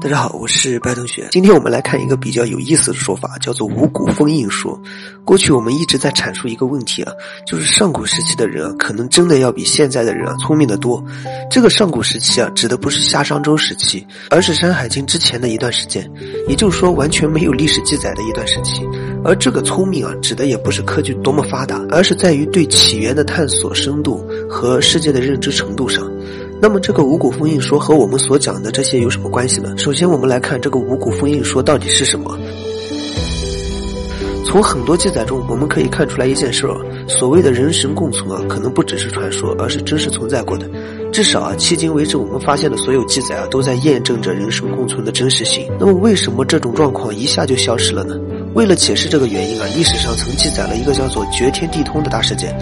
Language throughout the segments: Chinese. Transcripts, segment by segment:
大家好，我是白同学。今天我们来看一个比较有意思的说法，叫做五谷封印说。过去我们一直在阐述一个问题啊，就是上古时期的人啊，可能真的要比现在的人啊聪明的多。这个上古时期啊，指的不是夏商周时期，而是《山海经》之前的一段时间，也就是说完全没有历史记载的一段时期。而这个聪明啊，指的也不是科技多么发达，而是在于对起源的探索深度和世界的认知程度上。那么这个五谷封印说和我们所讲的这些有什么关系呢？首先，我们来看这个五谷封印说到底是什么。从很多记载中，我们可以看出来一件事儿：所谓的人神共存啊，可能不只是传说，而是真实存在过的。至少啊，迄今为止我们发现的所有记载啊，都在验证着人神共存的真实性。那么，为什么这种状况一下就消失了呢？为了解释这个原因啊，历史上曾记载了一个叫做“绝天地通”的大事件。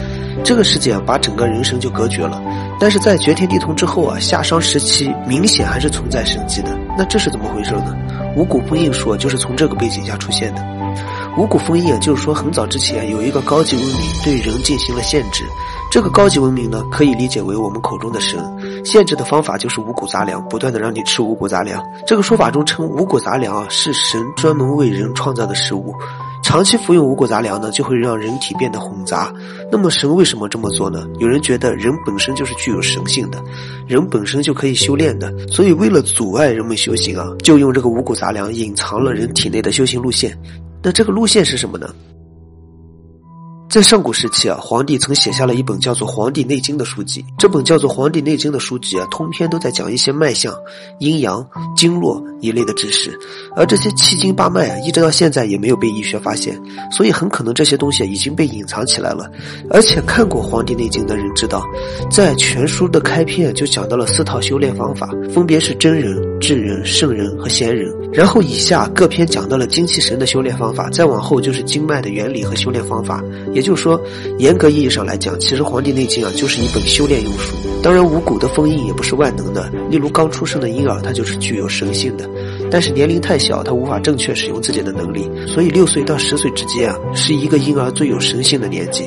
这个事件啊，把整个人生就隔绝了。但是在绝天地通之后啊，夏商时期明显还是存在生机的。那这是怎么回事呢？五谷封印说就是从这个背景下出现的。五谷封印啊，就是说很早之前有一个高级文明对人进行了限制。这个高级文明呢，可以理解为我们口中的神。限制的方法就是五谷杂粮，不断的让你吃五谷杂粮。这个说法中称五谷杂粮啊，是神专门为人创造的食物。长期服用五谷杂粮呢，就会让人体变得混杂。那么神为什么这么做呢？有人觉得人本身就是具有神性的，人本身就可以修炼的，所以为了阻碍人们修行啊，就用这个五谷杂粮隐藏了人体内的修行路线。那这个路线是什么呢？在上古时期啊，皇帝曾写下了一本叫做《黄帝内经》的书籍。这本叫做《黄帝内经》的书籍啊，通篇都在讲一些脉象、阴阳、经络一类的知识。而这些七经八脉啊，一直到现在也没有被医学发现，所以很可能这些东西已经被隐藏起来了。而且看过《黄帝内经》的人知道，在全书的开篇就讲到了四套修炼方法，分别是真人、智人、圣人和贤人。然后以下各篇讲到了精气神的修炼方法，再往后就是经脉的原理和修炼方法。也就是说，严格意义上来讲，其实《黄帝内经》啊就是一本修炼用书。当然，五谷的封印也不是万能的。例如，刚出生的婴儿，他就是具有神性的，但是年龄太小，他无法正确使用自己的能力。所以，六岁到十岁之间啊，是一个婴儿最有神性的年纪。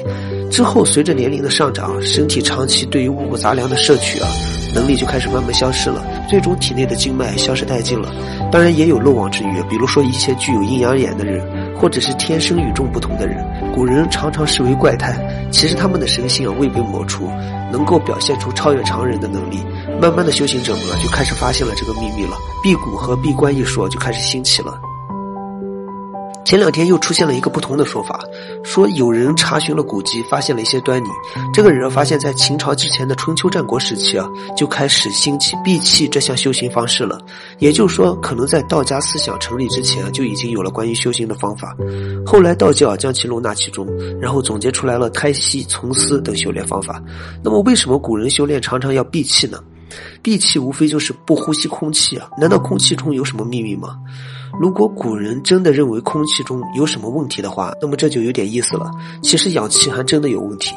之后，随着年龄的上涨，身体长期对于五谷杂粮的摄取啊，能力就开始慢慢消失了，最终体内的经脉消失殆尽了。当然，也有漏网之鱼，比如说一些具有阴阳眼的人。或者是天生与众不同的人，古人常常视为怪胎。其实他们的神性啊未被抹除，能够表现出超越常人的能力。慢慢的，修行者们啊就开始发现了这个秘密了，辟谷和闭关一说就开始兴起了。前两天又出现了一个不同的说法，说有人查询了古籍，发现了一些端倪。这个人发现，在秦朝之前的春秋战国时期啊，就开始兴起闭气这项修行方式了。也就是说，可能在道家思想成立之前，就已经有了关于修行的方法。后来道教将其容纳其中，然后总结出来了胎息、从思等修炼方法。那么，为什么古人修炼常常要闭气呢？闭气无非就是不呼吸空气啊，难道空气中有什么秘密吗？如果古人真的认为空气中有什么问题的话，那么这就有点意思了。其实氧气还真的有问题。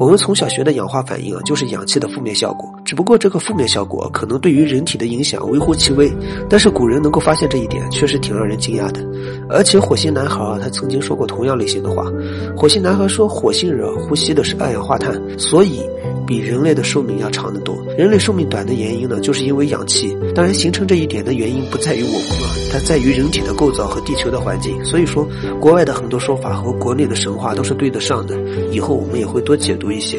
我们从小学的氧化反应啊，就是氧气的负面效果。只不过这个负面效果可能对于人体的影响微乎其微，但是古人能够发现这一点，确实挺让人惊讶的。而且火星男孩啊，他曾经说过同样类型的话。火星男孩说，火星人呼吸的是二氧化碳，所以。比人类的寿命要长得多。人类寿命短的原因呢，就是因为氧气。当然，形成这一点的原因不在于我们啊，它在于人体的构造和地球的环境。所以说，国外的很多说法和国内的神话都是对得上的。以后我们也会多解读一些。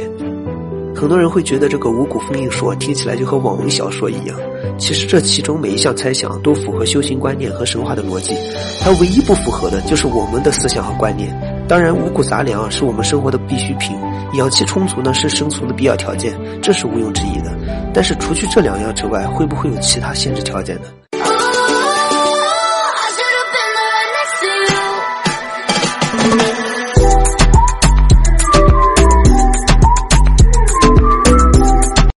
很多人会觉得这个五谷封印说听起来就和网文小说一样，其实这其中每一项猜想都符合修行观念和神话的逻辑，它唯一不符合的就是我们的思想和观念。当然，五谷杂粮是我们生活的必需品。氧气充足呢是生存的必要条件，这是毋庸置疑的。但是除去这两样之外，会不会有其他限制条件呢？